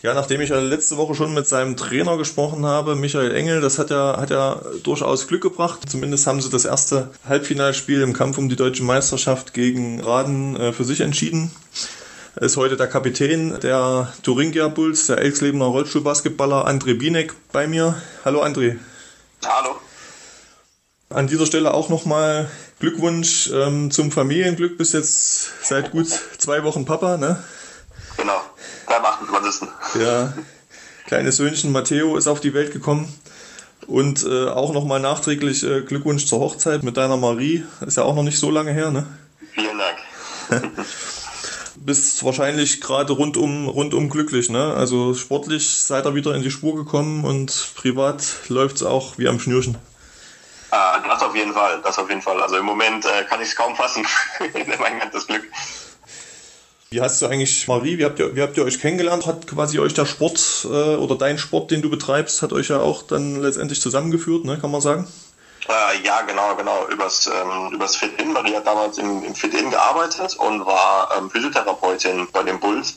Ja, nachdem ich ja letzte Woche schon mit seinem Trainer gesprochen habe, Michael Engel, das hat ja, hat ja durchaus Glück gebracht. Zumindest haben sie das erste Halbfinalspiel im Kampf um die deutsche Meisterschaft gegen Raden äh, für sich entschieden. Ist heute der Kapitän der Thuringia Bulls, der Elxlebener Rollstuhlbasketballer André Binek bei mir. Hallo André. Hallo. An dieser Stelle auch nochmal Glückwunsch ähm, zum Familienglück. Bis jetzt seit gut zwei Wochen Papa, ne? Genau am 28. Ja, kleines Söhnchen Matteo ist auf die Welt gekommen. Und äh, auch nochmal nachträglich äh, Glückwunsch zur Hochzeit mit deiner Marie. Ist ja auch noch nicht so lange her, ne? Vielen Dank. Bist wahrscheinlich gerade rundum, rundum glücklich, ne? Also sportlich seid ihr wieder in die Spur gekommen und privat läuft es auch wie am Schnürchen. Ah, das auf jeden Fall, das auf jeden Fall. Also im Moment äh, kann ich es kaum fassen. mein ganzes Glück. Wie hast du eigentlich, Marie, wie habt ihr, wie habt ihr euch kennengelernt? Hat quasi euch der Sport äh, oder dein Sport, den du betreibst, hat euch ja auch dann letztendlich zusammengeführt, ne, kann man sagen? Äh, ja, genau, genau. Übers, ähm, übers Fit-In. Marie hat damals im, im Fit-In gearbeitet und war ähm, Physiotherapeutin bei den Bulls.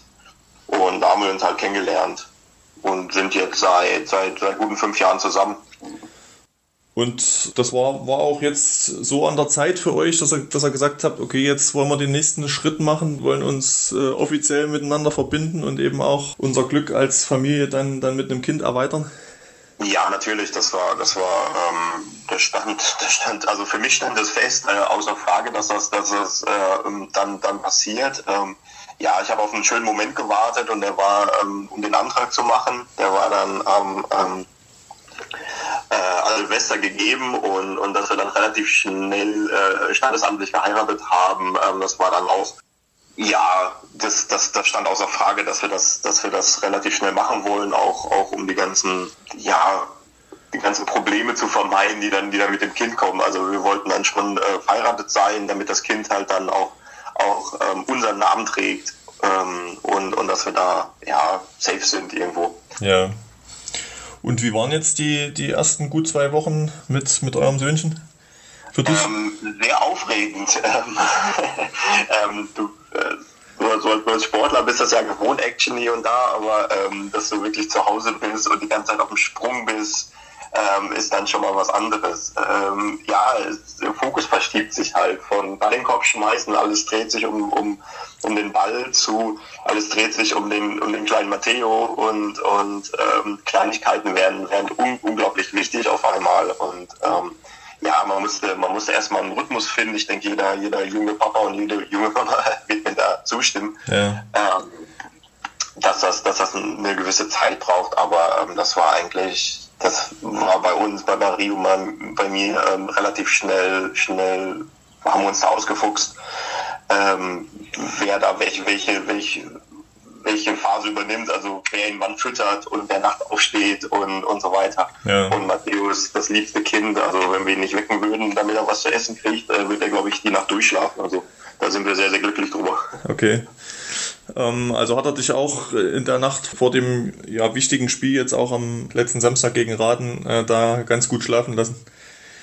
Und da haben wir uns halt kennengelernt und sind jetzt seit, seit, seit guten fünf Jahren zusammen. Und das war, war auch jetzt so an der Zeit für euch, dass er, dass er gesagt hat, okay, jetzt wollen wir den nächsten Schritt machen, wollen uns äh, offiziell miteinander verbinden und eben auch unser Glück als Familie dann, dann mit einem Kind erweitern? Ja, natürlich, das war, das war, ähm, der stand, der stand, also für mich stand es fest, äh, außer Frage, dass das, dass das äh, dann, dann passiert. Ähm, ja, ich habe auf einen schönen Moment gewartet und der war, ähm, um den Antrag zu machen, der war dann am ähm, äh, Silvester gegeben und, und dass wir dann relativ schnell äh, standesamtlich geheiratet haben, ähm, das war dann auch, ja, das, das, das stand außer Frage, dass wir das, dass wir das relativ schnell machen wollen, auch, auch um die ganzen, ja, die ganzen Probleme zu vermeiden, die dann, die dann mit dem Kind kommen. Also wir wollten dann schon äh, verheiratet sein, damit das Kind halt dann auch, auch ähm, unseren Namen trägt ähm, und, und dass wir da ja safe sind irgendwo. Ja. Und wie waren jetzt die, die ersten gut zwei Wochen mit, mit eurem Söhnchen? Für dich? Ähm, sehr aufregend. Ähm, ähm, du, äh, so als Sportler bist das ja gewohnt, Action hier und da, aber ähm, dass du wirklich zu Hause bist und die ganze Zeit auf dem Sprung bist, ähm, ist dann schon mal was anderes. Ähm, ja, es, der Fokus verschiebt sich halt von Ball den Kopf schmeißen, alles dreht sich um, um, um den Ball zu, alles dreht sich um den, um den kleinen Matteo und, und ähm, Kleinigkeiten werden, werden un unglaublich wichtig auf einmal und ähm, ja, man musste, man musste erstmal einen Rhythmus finden. Ich denke, jeder, jeder junge Papa und jede junge Mama wird mir da zustimmen. Ja. Ähm, dass das, dass das eine gewisse Zeit braucht, aber ähm, das war eigentlich das war bei uns, bei Marie und bei mir ähm, relativ schnell, schnell haben wir uns da ausgefuchst, ähm, wer da welche, welche, welche, welche Phase übernimmt, also wer ihn wann füttert und wer nachts aufsteht und, und so weiter. Ja. Und Matthäus das liebste Kind, also wenn wir ihn nicht wecken würden, damit er was zu essen kriegt, äh, wird er, glaube ich, die Nacht durchschlafen. Also da sind wir sehr, sehr glücklich drüber. Okay. Ähm, also hat er dich auch in der Nacht vor dem ja, wichtigen Spiel jetzt auch am letzten Samstag gegen Raden äh, da ganz gut schlafen lassen?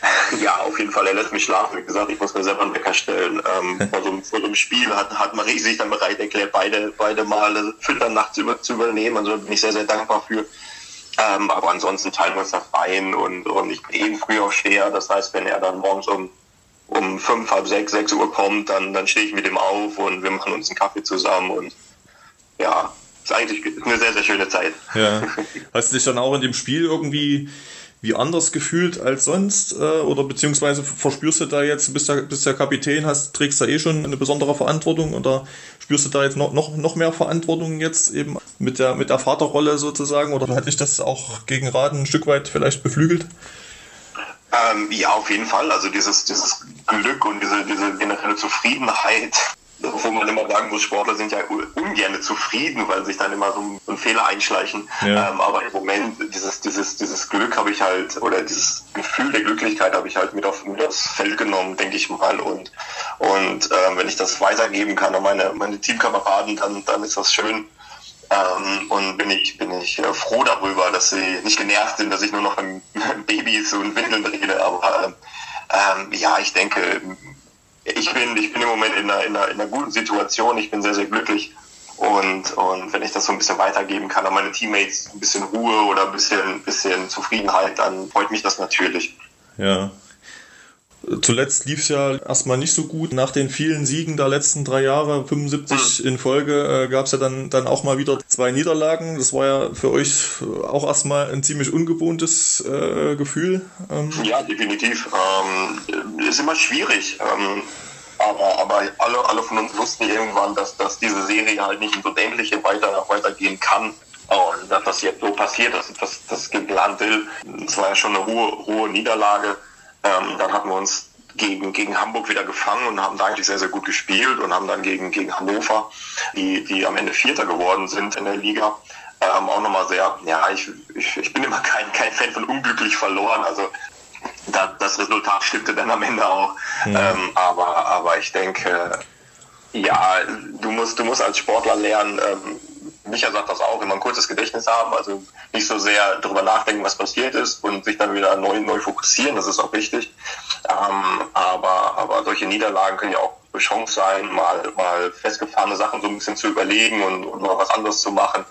Ja, auf jeden Fall. Er lässt mich schlafen. Wie gesagt, ich muss mir selber einen Wecker stellen. Ähm, vor, so, vor so einem Spiel hat, hat Marie sich dann bereit erklärt, beide, beide Male Füttern nachts über, zu übernehmen. Also bin ich sehr, sehr dankbar für. Ähm, aber ansonsten teilen wir uns das ein und, und ich bin eben früh auch schwer. Das heißt, wenn er dann morgens um um fünf, halb sechs, sechs Uhr kommt, dann, dann stehe ich mit ihm auf und wir machen uns einen Kaffee zusammen und ja, ist eigentlich eine sehr, sehr schöne Zeit. Ja. Hast du dich dann auch in dem Spiel irgendwie wie anders gefühlt als sonst? Äh, oder beziehungsweise verspürst du da jetzt, bist der, bist der Kapitän, hast, trägst da eh schon eine besondere Verantwortung oder spürst du da jetzt noch, noch, noch mehr Verantwortung jetzt eben mit der, mit der Vaterrolle sozusagen? Oder hat dich das auch gegen Raden ein Stück weit vielleicht beflügelt? Ähm, ja, auf jeden Fall. Also dieses, dieses Glück und diese, diese generelle Zufriedenheit wo man immer sagen muss, Sportler sind ja ungern zufrieden, weil sich dann immer so ein Fehler einschleichen. Ja. Ähm, aber im Moment, dieses, dieses, dieses Glück habe ich halt, oder dieses Gefühl der Glücklichkeit habe ich halt mit, auf, mit aufs Feld genommen, denke ich mal. Und, und ähm, wenn ich das weitergeben kann an meine, meine Teamkameraden, dann, dann ist das schön. Ähm, und bin ich, bin ich äh, froh darüber, dass sie nicht genervt sind, dass ich nur noch an Babys und Windeln rede. Aber ähm, ja, ich denke, ich bin, ich bin im Moment in einer, in, einer, in einer guten Situation. Ich bin sehr, sehr glücklich. Und, und wenn ich das so ein bisschen weitergeben kann an meine Teammates, ein bisschen Ruhe oder ein bisschen, bisschen Zufriedenheit, dann freut mich das natürlich. Ja, Zuletzt lief es ja erstmal nicht so gut. Nach den vielen Siegen der letzten drei Jahre, 75 in Folge, äh, gab es ja dann, dann auch mal wieder zwei Niederlagen. Das war ja für euch auch erstmal ein ziemlich ungewohntes äh, Gefühl. Ähm. Ja, definitiv. Ähm, ist immer schwierig. Ähm, aber, aber alle, alle von uns wussten irgendwann, dass, dass diese Serie halt nicht in so dämliche weiter, weitergehen kann. Und dass das jetzt so passiert, dass das, das gegen Landil, das war ja schon eine hohe, hohe Niederlage. Ähm, dann hatten wir uns gegen, gegen Hamburg wieder gefangen und haben da eigentlich sehr, sehr gut gespielt und haben dann gegen, gegen Hannover, die, die am Ende Vierter geworden sind in der Liga, ähm, auch nochmal sehr, ja, ich, ich, ich bin immer kein, kein Fan von unglücklich verloren. Also da, das Resultat stimmte dann am Ende auch. Ja. Ähm, aber, aber ich denke, ja, du musst, du musst als Sportler lernen, ähm, Micha sagt das auch, immer ein kurzes Gedächtnis haben, also nicht so sehr darüber nachdenken, was passiert ist und sich dann wieder neu, neu fokussieren, das ist auch wichtig. Ähm, aber, aber solche Niederlagen können ja auch eine Chance sein, mal, mal festgefahrene Sachen so ein bisschen zu überlegen und, und mal was anderes zu machen.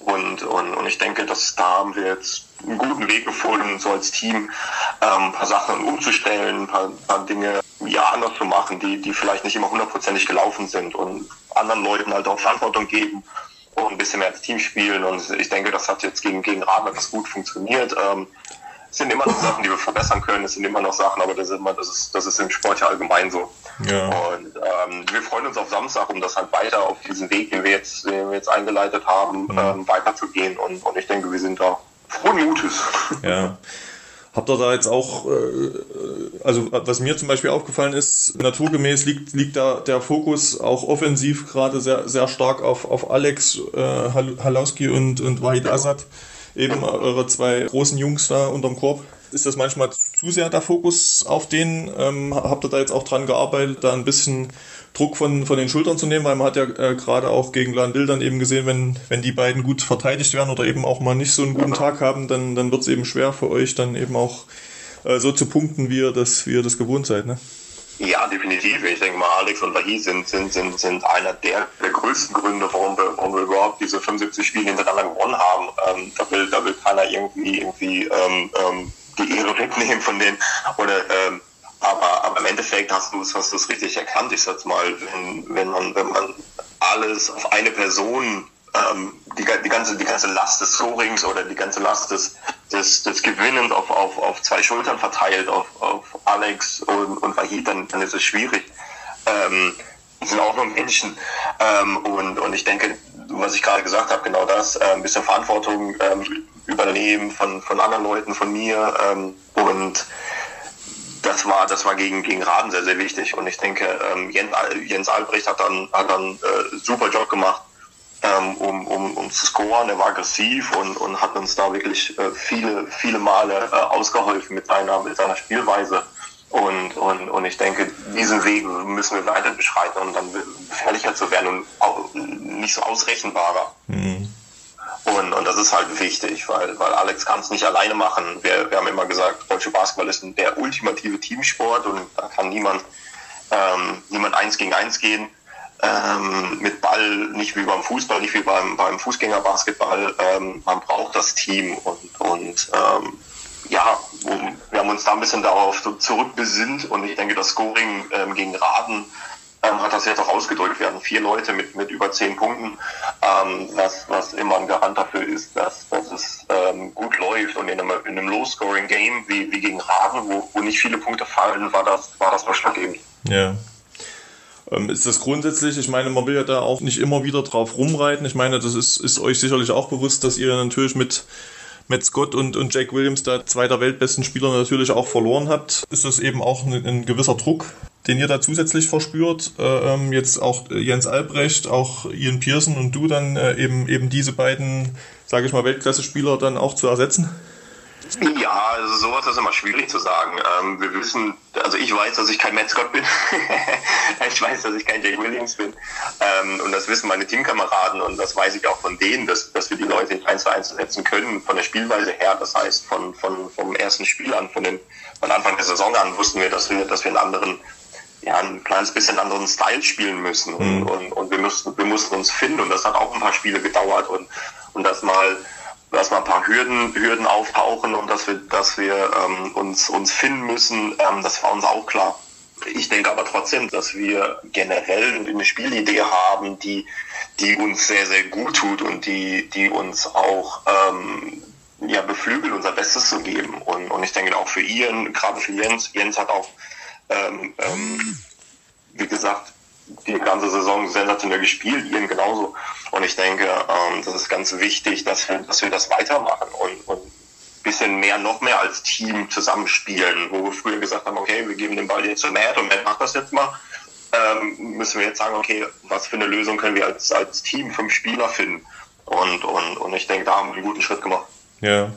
Und, und, und ich denke, dass da haben wir jetzt einen guten Weg gefunden, so als Team ähm, ein paar Sachen umzustellen, ein paar, ein paar Dinge ja anders zu machen, die, die vielleicht nicht immer hundertprozentig gelaufen sind und anderen Leuten halt auch Verantwortung geben und ein bisschen mehr als Team spielen. Und ich denke, das hat jetzt gegen, gegen Rahmen etwas gut funktioniert. Ähm, es sind immer noch Sachen, die wir verbessern können. Es sind immer noch Sachen, aber das ist, immer, das ist, das ist im Sport ja allgemein so. Ja. Und ähm, wir freuen uns auf Samstag, um das halt weiter auf diesen Weg, den wir jetzt, den wir jetzt eingeleitet haben, mhm. ähm, weiterzugehen. Und, und ich denke, wir sind da frohen Mutes. Ja. Habt ihr da jetzt auch, äh, also was mir zum Beispiel aufgefallen ist, naturgemäß liegt, liegt da der Fokus auch offensiv gerade sehr, sehr stark auf, auf Alex äh, Halowski und, und Wahid Assad, eben eure zwei großen Jungs da unterm Korb. Ist das manchmal zu sehr der Fokus auf den? Ähm, habt ihr da jetzt auch dran gearbeitet, da ein bisschen Druck von, von den Schultern zu nehmen, weil man hat ja äh, gerade auch gegen Landil dann eben gesehen, wenn, wenn die beiden gut verteidigt werden oder eben auch mal nicht so einen guten Tag haben, dann, dann wird es eben schwer für euch dann eben auch äh, so zu punkten, wie ihr das, wie ihr das gewohnt seid. Ne? Ja, definitiv. Ich denke mal, Alex und Vahi sind, sind, sind, sind einer der, der größten Gründe, warum wir, warum wir überhaupt diese 75 Spiele hintereinander gewonnen haben. Ähm, da, will, da will keiner irgendwie, irgendwie ähm, ähm, die Ehre wegnehmen von denen oder ähm, aber, aber im Endeffekt hast du es hast richtig erkannt. Ich sag's mal, wenn, wenn, man, wenn man alles auf eine Person, ähm, die, die, ganze, die ganze Last des Scorings oder die ganze Last des, des, des Gewinnens auf, auf, auf zwei Schultern verteilt, auf, auf Alex und, und Wahid, dann, dann ist es schwierig. Ähm, sind auch nur Menschen. Ähm, und, und ich denke, was ich gerade gesagt habe, genau das, äh, ein bisschen Verantwortung ähm, übernehmen von, von anderen Leuten, von mir ähm, und das war, das war gegen, gegen Raden sehr, sehr wichtig. Und ich denke, ähm, Jens, Jens Albrecht hat dann, hat dann äh, super Job gemacht, ähm, um, um, um zu scoren. Er war aggressiv und, und hat uns da wirklich äh, viele, viele Male äh, ausgeholfen mit seiner, mit seiner Spielweise. Und, und, und ich denke, diesen Weg müssen wir weiter beschreiten, um dann gefährlicher zu werden und auch nicht so ausrechenbarer. Mhm. Und, und das ist halt wichtig, weil, weil Alex kann es nicht alleine machen. Wir, wir haben immer gesagt, deutsche Basketball ist der ultimative Teamsport und da kann niemand, ähm, niemand eins gegen eins gehen. Ähm, mit Ball, nicht wie beim Fußball, nicht wie beim, beim Fußgängerbasketball. Ähm, man braucht das Team und, und ähm, ja, wir haben uns da ein bisschen darauf zurückbesinnt und ich denke, das Scoring ähm, gegen Raden ähm, hat das jetzt auch ausgedrückt. Hatten vier Leute mit, mit über zehn Punkten, ähm, was, was immer ein Garant dafür ist, dass, dass es ähm, gut läuft. Und in einem, in einem Low-Scoring-Game wie, wie gegen Raven, wo, wo nicht viele Punkte fallen, war das, war das ausschlaggebend. Ja. Ähm, ist das grundsätzlich, ich meine, man will ja da auch nicht immer wieder drauf rumreiten. Ich meine, das ist, ist euch sicherlich auch bewusst, dass ihr natürlich mit Matt Scott und, und Jake Williams, da zwei der weltbesten Spieler, natürlich auch verloren habt. Ist das eben auch ein, ein gewisser Druck den ihr da zusätzlich verspürt, äh, ähm, jetzt auch Jens Albrecht, auch Ian Pearson und du dann äh, eben eben diese beiden, sage ich mal, Weltklasse-Spieler dann auch zu ersetzen? Ja, also sowas ist immer schwierig zu sagen. Ähm, wir wissen, also ich weiß, dass ich kein Matt Scott bin. ich weiß, dass ich kein Jake Williams bin. Ähm, und das wissen meine Teamkameraden und das weiß ich auch von denen, dass, dass wir die Leute in 1 zu 1 setzen können, von der Spielweise her. Das heißt, von, von, vom ersten Spiel an, von, den, von Anfang der Saison an wussten wir, dass wir, dass wir einen anderen ja, ein kleines bisschen anderen Style spielen müssen und, mhm. und, und wir mussten wir mussten uns finden und das hat auch ein paar Spiele gedauert und und das mal dass mal ein paar Hürden, Hürden auftauchen und dass wir, dass wir ähm, uns, uns finden müssen, ähm, das war uns auch klar. Ich denke aber trotzdem, dass wir generell eine Spielidee haben, die, die uns sehr, sehr gut tut und die, die uns auch ähm, ja, beflügelt, unser Bestes zu geben. Und, und ich denke auch für Ian, gerade für Jens, Jens hat auch, ähm, ähm, wie gesagt, die ganze Saison sensationell gespielt, Ian genauso. Und ich denke, ähm, das ist ganz wichtig, dass wir, dass wir das weitermachen und, und ein bisschen mehr, noch mehr als Team zusammenspielen, wo wir früher gesagt haben, okay, wir geben den Ball jetzt zu Matt und Matt macht das jetzt mal. Ähm, müssen wir jetzt sagen, okay, was für eine Lösung können wir als, als Team, fünf Spieler finden? Und, und, und ich denke, da haben wir einen guten Schritt gemacht. Ja,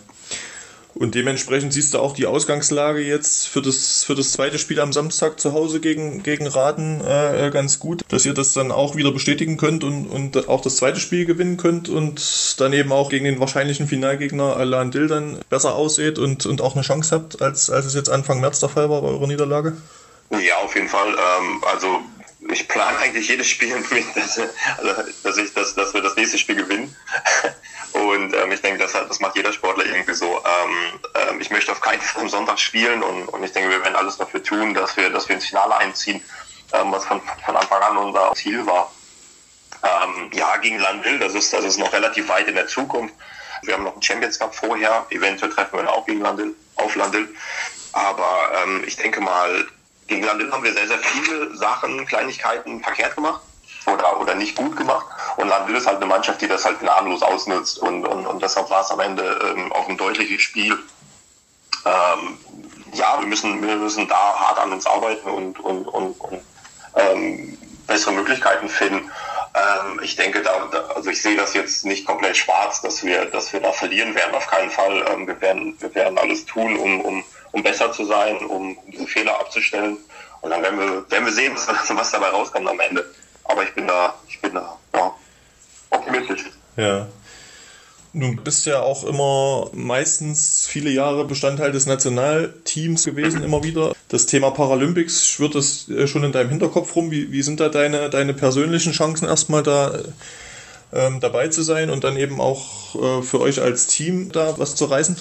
und dementsprechend siehst du auch die Ausgangslage jetzt für das, für das zweite Spiel am Samstag zu Hause gegen, gegen Raden äh, ganz gut, dass ihr das dann auch wieder bestätigen könnt und, und auch das zweite Spiel gewinnen könnt und dann eben auch gegen den wahrscheinlichen Finalgegner Alan Dill dann besser aussieht und, und auch eine Chance habt, als, als es jetzt Anfang März der Fall war bei eurer Niederlage? Ja, auf jeden Fall. Ähm, also ich plane eigentlich jedes Spiel mit, dass, also, dass, ich, dass, dass wir das nächste Spiel gewinnen. Und ähm, ich denke, das, das macht jeder Sportler irgendwie so. Ähm, ähm, ich möchte auf keinen Fall am Sonntag spielen und, und ich denke, wir werden alles dafür tun, dass wir, dass wir ins Finale einziehen, ähm, was von, von Anfang an unser Ziel war. Ähm, ja, gegen Landil, das ist, das ist noch relativ weit in der Zukunft. Wir haben noch einen Champions Cup vorher, eventuell treffen wir auch gegen Landil, auf Landil. Aber ähm, ich denke mal, gegen Landil haben wir sehr, sehr viele Sachen, Kleinigkeiten verkehrt gemacht oder, oder nicht gut gemacht. Und Landil ist halt eine Mannschaft, die das halt gnadenlos ausnutzt. Und, und, und deshalb war es am Ende ähm, auch ein deutliches Spiel. Ähm, ja, wir müssen, wir müssen da hart an uns arbeiten und, und, und, und ähm, bessere Möglichkeiten finden. Ähm, ich denke, da, da, also ich sehe das jetzt nicht komplett schwarz, dass wir, dass wir da verlieren werden. Auf keinen Fall. Ähm, wir, werden, wir werden alles tun, um, um, um besser zu sein, um diese Fehler abzustellen. Und dann werden wir, werden wir sehen, was, dabei rauskommt am Ende. Aber ich bin da, ich bin da, ja, optimistisch. Ja. Du bist ja auch immer meistens viele Jahre Bestandteil des Nationalteams gewesen, immer wieder. Das Thema Paralympics schwirrt das äh, schon in deinem Hinterkopf rum. Wie, wie sind da deine, deine persönlichen Chancen erstmal da ähm, dabei zu sein und dann eben auch äh, für euch als Team da was zu reißen?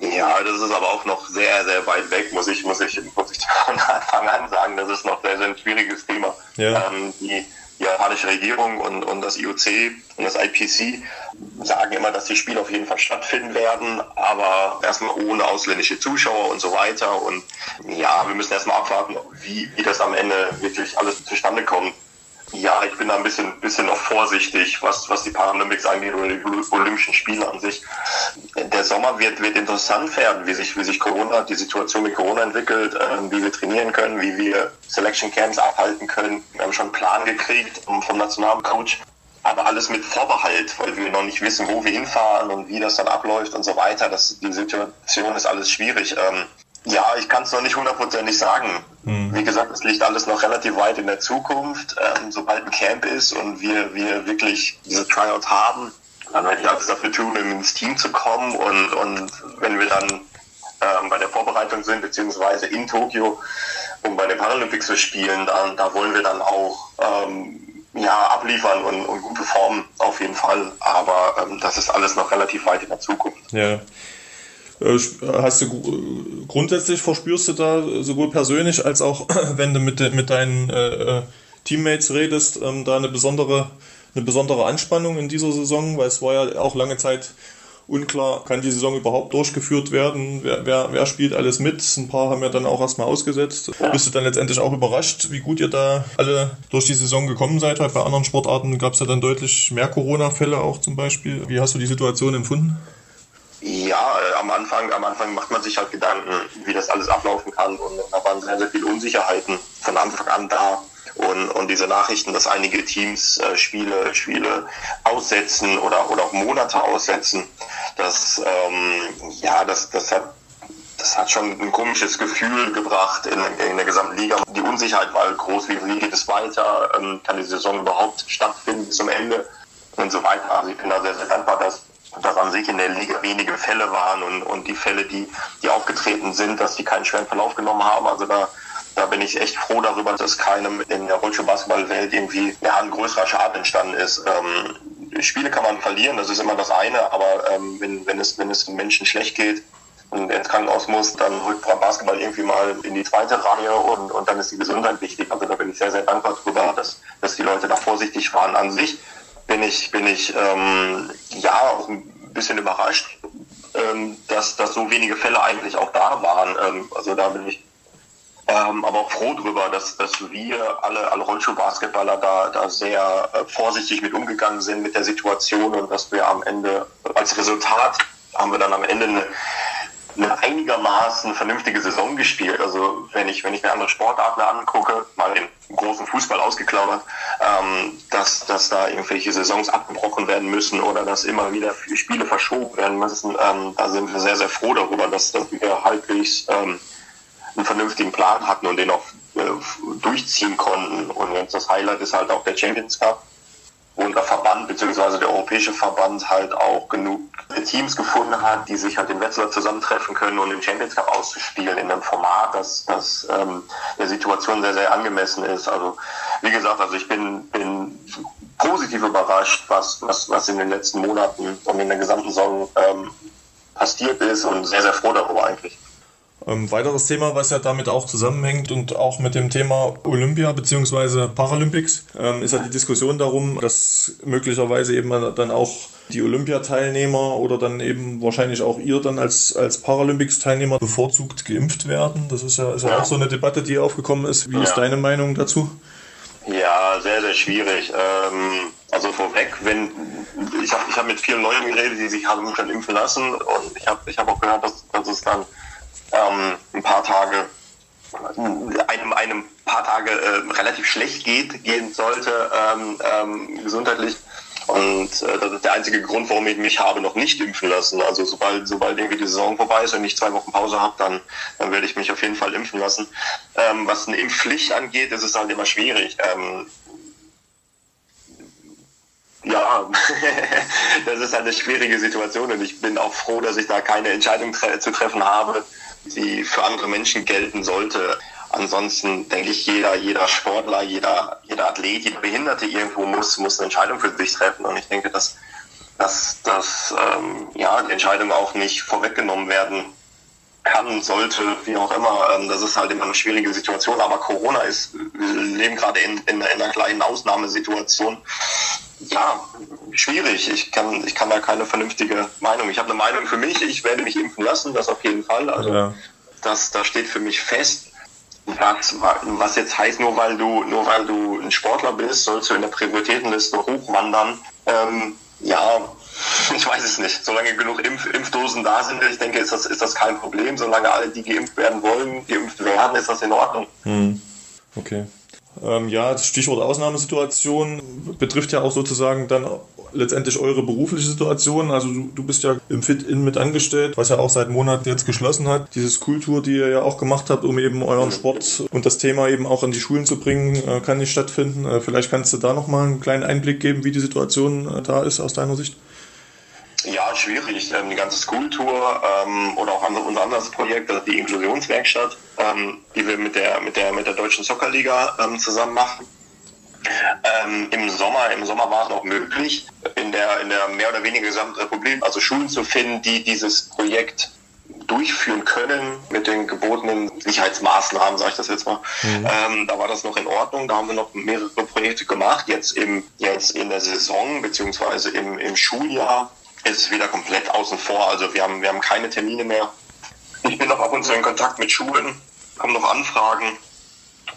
Ja, das ist aber auch noch sehr, sehr weit weg, muss ich, muss ich, muss ich von Anfang an sagen. Das ist noch sehr, sehr ein schwieriges Thema. Ja. Ähm, die, die japanische Regierung und, und das IOC und das IPC sagen immer, dass die Spiele auf jeden Fall stattfinden werden, aber erstmal ohne ausländische Zuschauer und so weiter. Und ja, wir müssen erstmal abwarten, wie, wie das am Ende wirklich alles zustande kommt. Ja, ich bin da ein bisschen, bisschen noch vorsichtig, was, was die Paralympics angeht oder die Olympischen Spiele an sich. Der Sommer wird, wird interessant werden, wie sich, wie sich Corona, die Situation mit Corona entwickelt, äh, wie wir trainieren können, wie wir Selection Camps abhalten können. Wir haben schon einen Plan gekriegt vom Nationalcoach, aber alles mit Vorbehalt, weil wir noch nicht wissen, wo wir hinfahren und wie das dann abläuft und so weiter. Das, die Situation ist alles schwierig. Ähm, ja, ich kann es noch nicht hundertprozentig sagen. Mhm. Wie gesagt, es liegt alles noch relativ weit in der Zukunft. Ähm, sobald ein Camp ist und wir, wir wirklich diese Tryout haben, dann werde ich alles dafür tun, um ins Team zu kommen. Und, und wenn wir dann ähm, bei der Vorbereitung sind, beziehungsweise in Tokio, um bei den Paralympics zu spielen, dann, da wollen wir dann auch ähm, ja, abliefern und, und gut performen, auf jeden Fall. Aber ähm, das ist alles noch relativ weit in der Zukunft. Ja. Äh, hast du grundsätzlich verspürst du da sowohl persönlich als auch wenn du mit, mit deinen äh, äh, Teammates redest, ähm, da eine besondere, eine besondere Anspannung in dieser Saison, weil es war ja auch lange Zeit unklar, kann die Saison überhaupt durchgeführt werden, wer, wer, wer spielt alles mit. Ein paar haben ja dann auch erstmal ausgesetzt. Ja. Bist du dann letztendlich auch überrascht, wie gut ihr da alle durch die Saison gekommen seid? Weil bei anderen Sportarten gab es ja dann deutlich mehr Corona-Fälle auch zum Beispiel. Wie hast du die Situation empfunden? Ja, äh, am Anfang, am Anfang macht man sich halt Gedanken, wie das alles ablaufen kann und da waren sehr, sehr viele Unsicherheiten von Anfang an da. Und, und diese Nachrichten, dass einige Teams äh, Spiele, Spiele aussetzen oder, oder auch Monate aussetzen, das, ähm, ja, das, das hat das hat schon ein komisches Gefühl gebracht in, in, der gesamten Liga. Die Unsicherheit war groß, wie, wie geht es weiter, ähm, kann die Saison überhaupt stattfinden bis zum Ende und so weiter. Also ich bin da sehr, sehr dankbar, dass, dass an sich in der Liga wenige Fälle waren und, und die Fälle, die, die aufgetreten sind, dass die keinen schweren Verlauf genommen haben. Also da, da bin ich echt froh darüber, dass keinem in der Rollstuhl-Basketball-Welt irgendwie ja, ein größerer Schaden entstanden ist. Ähm, Spiele kann man verlieren, das ist immer das eine, aber ähm, wenn, wenn, es, wenn es Menschen schlecht geht, und ins Krankenhaus muss, dann rückt Basketball irgendwie mal in die zweite Reihe und, und dann ist die Gesundheit wichtig. Also da bin ich sehr, sehr dankbar drüber, dass, dass die Leute da vorsichtig waren. An sich bin ich, bin ich ähm, ja auch ein bisschen überrascht, ähm, dass, dass so wenige Fälle eigentlich auch da waren. Ähm, also da bin ich ähm, aber auch froh drüber, dass, dass wir alle, alle Rollschuhbasketballer da, da sehr äh, vorsichtig mit umgegangen sind mit der Situation und dass wir am Ende als Resultat haben wir dann am Ende eine, eine einigermaßen vernünftige Saison gespielt. Also wenn ich, wenn ich mir andere Sportarten angucke, mal den großen Fußball ausgeklammert, ähm, dass, dass da irgendwelche Saisons abgebrochen werden müssen oder dass immer wieder Spiele verschoben werden müssen, ähm, da sind wir sehr, sehr froh darüber, dass, dass wir halbwegs ähm, einen vernünftigen Plan hatten und den auch äh, durchziehen konnten. Und jetzt das Highlight ist halt auch der Champions Cup wo der Verband bzw. der europäische Verband halt auch genug Teams gefunden hat, die sich halt im Wetzlar zusammentreffen können und den Champions Cup auszuspielen in einem Format, das, das ähm, der Situation sehr, sehr angemessen ist. Also wie gesagt, also ich bin, bin positiv überrascht, was, was, was in den letzten Monaten und in der gesamten Saison ähm, passiert ist und sehr, sehr froh darüber eigentlich. Ähm, weiteres Thema, was ja damit auch zusammenhängt und auch mit dem Thema Olympia bzw. Paralympics, ähm, ist ja die Diskussion darum, dass möglicherweise eben dann auch die Olympiateilnehmer oder dann eben wahrscheinlich auch ihr dann als, als Paralympics-Teilnehmer bevorzugt geimpft werden. Das ist ja, ist ja, auch so eine Debatte, die aufgekommen ist. Wie ja. ist deine Meinung dazu? Ja, sehr, sehr schwierig. Ähm, also vorweg, wenn ich habe ich hab mit vielen Leuten geredet, die sich haben schon impfen lassen und ich habe ich hab auch gehört, dass, dass es dann ähm, ein paar Tage einem einem paar Tage äh, relativ schlecht geht, gehen sollte, ähm, ähm, gesundheitlich. Und äh, das ist der einzige Grund, warum ich mich habe noch nicht impfen lassen. Also sobald, sobald irgendwie die Saison vorbei ist und ich zwei Wochen Pause habe, dann, dann werde ich mich auf jeden Fall impfen lassen. Ähm, was eine Impfpflicht angeht, ist es halt immer schwierig. Ähm, ja, das ist halt eine schwierige Situation und ich bin auch froh, dass ich da keine Entscheidung tre zu treffen habe, die für andere Menschen gelten sollte. Ansonsten denke ich, jeder, jeder Sportler, jeder, jeder Athlet, jeder Behinderte irgendwo muss, muss eine Entscheidung für sich treffen. Und ich denke, dass, dass, dass ähm, ja, die Entscheidung auch nicht vorweggenommen werden kann, sollte, wie auch immer. Ähm, das ist halt immer eine schwierige Situation. Aber Corona ist, wir leben gerade in, in, in einer kleinen Ausnahmesituation. Ja, schwierig. Ich kann, ich kann da keine vernünftige Meinung. Ich habe eine Meinung für mich. Ich werde mich impfen lassen, das auf jeden Fall. Also ja. das, das steht für mich fest. Was, was jetzt heißt, nur weil du, nur weil du ein Sportler bist, sollst du in der Prioritätenliste hochwandern. Ähm, ja, ich weiß es nicht. Solange genug Impf Impfdosen da sind, ich denke, ist das, ist das kein Problem. Solange alle, die geimpft werden wollen, geimpft werden, ist das in Ordnung. Hm. Okay. Ähm, ja, das Stichwort Ausnahmesituation betrifft ja auch sozusagen dann letztendlich eure berufliche Situation. Also du, du bist ja im Fit-In mit angestellt, was ja auch seit Monaten jetzt geschlossen hat. Diese Schooltour, die ihr ja auch gemacht habt, um eben euren Sport und das Thema eben auch an die Schulen zu bringen, äh, kann nicht stattfinden. Äh, vielleicht kannst du da nochmal einen kleinen Einblick geben, wie die Situation äh, da ist aus deiner Sicht. Ja, schwierig. Ähm, die ganze Schooltour ähm, oder auch unser anderes Projekt, also die Inklusionswerkstatt, ähm, die wir mit der, mit der, mit der Deutschen Soccerliga ähm, zusammen machen. Ähm, Im Sommer, im Sommer war es noch möglich, in der, in der mehr oder weniger gesamten Republik, also Schulen zu finden, die dieses Projekt durchführen können mit den gebotenen Sicherheitsmaßnahmen, sage ich das jetzt mal. Mhm. Ähm, da war das noch in Ordnung. Da haben wir noch mehrere Projekte gemacht. Jetzt im jetzt in der Saison beziehungsweise im, im Schuljahr ist wieder komplett außen vor. Also wir haben, wir haben keine Termine mehr. Ich bin noch ab und zu in Kontakt mit Schulen, haben noch Anfragen,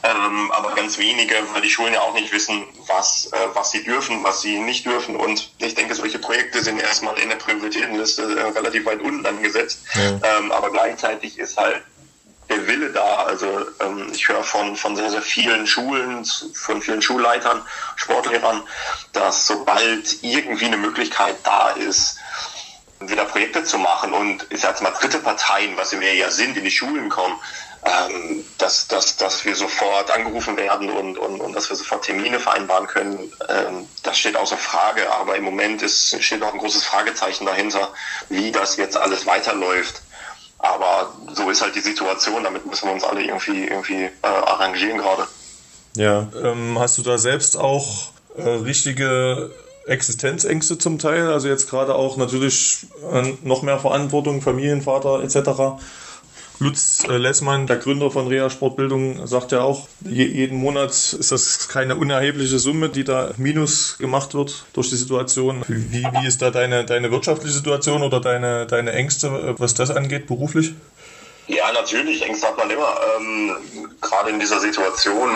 ähm, aber ganz wenige, weil die Schulen ja auch nicht wissen, was, äh, was sie dürfen, was sie nicht dürfen. Und ich denke, solche Projekte sind erstmal in der Prioritätenliste äh, relativ weit unten angesetzt. Ja. Ähm, aber gleichzeitig ist halt der Wille da. Also ähm, ich höre von, von sehr, sehr vielen Schulen, von vielen Schulleitern, Sportlehrern, dass sobald irgendwie eine Möglichkeit da ist, wieder Projekte zu machen und ich sage mal dritte Parteien, was wir ja sind, in die Schulen kommen, ähm, dass, dass, dass wir sofort angerufen werden und, und, und dass wir sofort Termine vereinbaren können, ähm, das steht außer Frage. Aber im Moment ist, steht noch ein großes Fragezeichen dahinter, wie das jetzt alles weiterläuft. Aber so ist halt die Situation, damit müssen wir uns alle irgendwie, irgendwie äh, arrangieren gerade. Ja, ähm, hast du da selbst auch äh, richtige Existenzängste zum Teil? Also jetzt gerade auch natürlich äh, noch mehr Verantwortung, Familienvater etc. Lutz äh, Lessmann, der Gründer von Rea Sportbildung, sagt ja auch, jeden Monat ist das keine unerhebliche Summe, die da minus gemacht wird durch die Situation. Wie, wie ist da deine, deine wirtschaftliche Situation oder deine, deine Ängste, was das angeht, beruflich? Ja, natürlich, Ängste hat man immer. Ähm, gerade in dieser Situation.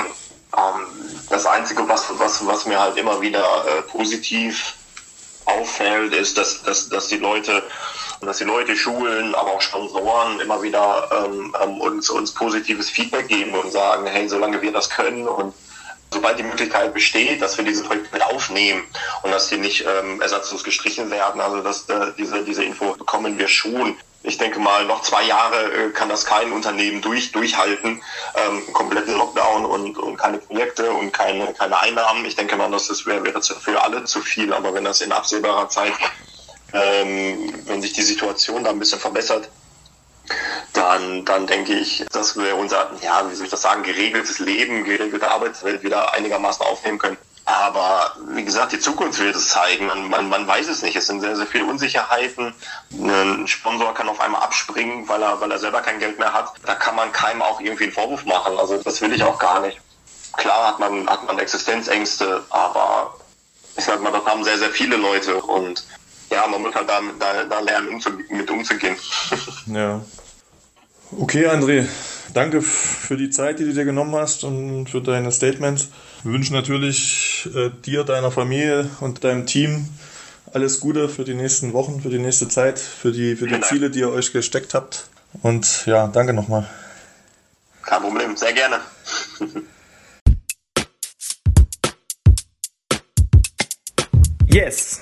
Ähm, das Einzige, was, was, was mir halt immer wieder äh, positiv auffällt, ist, dass, dass, dass die Leute dass die Leute, Schulen, aber auch Sponsoren immer wieder ähm, ähm, uns, uns positives Feedback geben und sagen, hey, solange wir das können und sobald die Möglichkeit besteht, dass wir diese Projekte mit aufnehmen und dass die nicht ähm, ersatzlos gestrichen werden, also dass äh, diese, diese Info bekommen wir schon. Ich denke mal, noch zwei Jahre äh, kann das kein Unternehmen durch, durchhalten. Ähm, kompletten Lockdown und, und keine Projekte und keine, keine Einnahmen. Ich denke mal, das wäre, wäre für alle zu viel. Aber wenn das in absehbarer Zeit ähm, wenn sich die Situation da ein bisschen verbessert, dann, dann denke ich, dass wir unser, ja, wie soll ich das sagen, geregeltes Leben, geregelte Arbeitswelt wieder einigermaßen aufnehmen können. Aber wie gesagt, die Zukunft wird es zeigen. Man, man, man weiß es nicht. Es sind sehr, sehr viele Unsicherheiten. Ein Sponsor kann auf einmal abspringen, weil er, weil er selber kein Geld mehr hat. Da kann man keinem auch irgendwie einen Vorwurf machen. Also das will ich auch gar nicht. Klar hat man, hat man Existenzängste, aber ich sag mal, das haben sehr, sehr viele Leute und ja, man muss halt da, da, da lernen, umzu, mit umzugehen. Ja. Okay, André, danke für die Zeit, die du dir genommen hast und für deine Statements. Wir wünschen natürlich äh, dir, deiner Familie und deinem Team alles Gute für die nächsten Wochen, für die nächste Zeit, für die, für die Ziele, die ihr euch gesteckt habt. Und ja, danke nochmal. Kein Problem, sehr gerne. yes!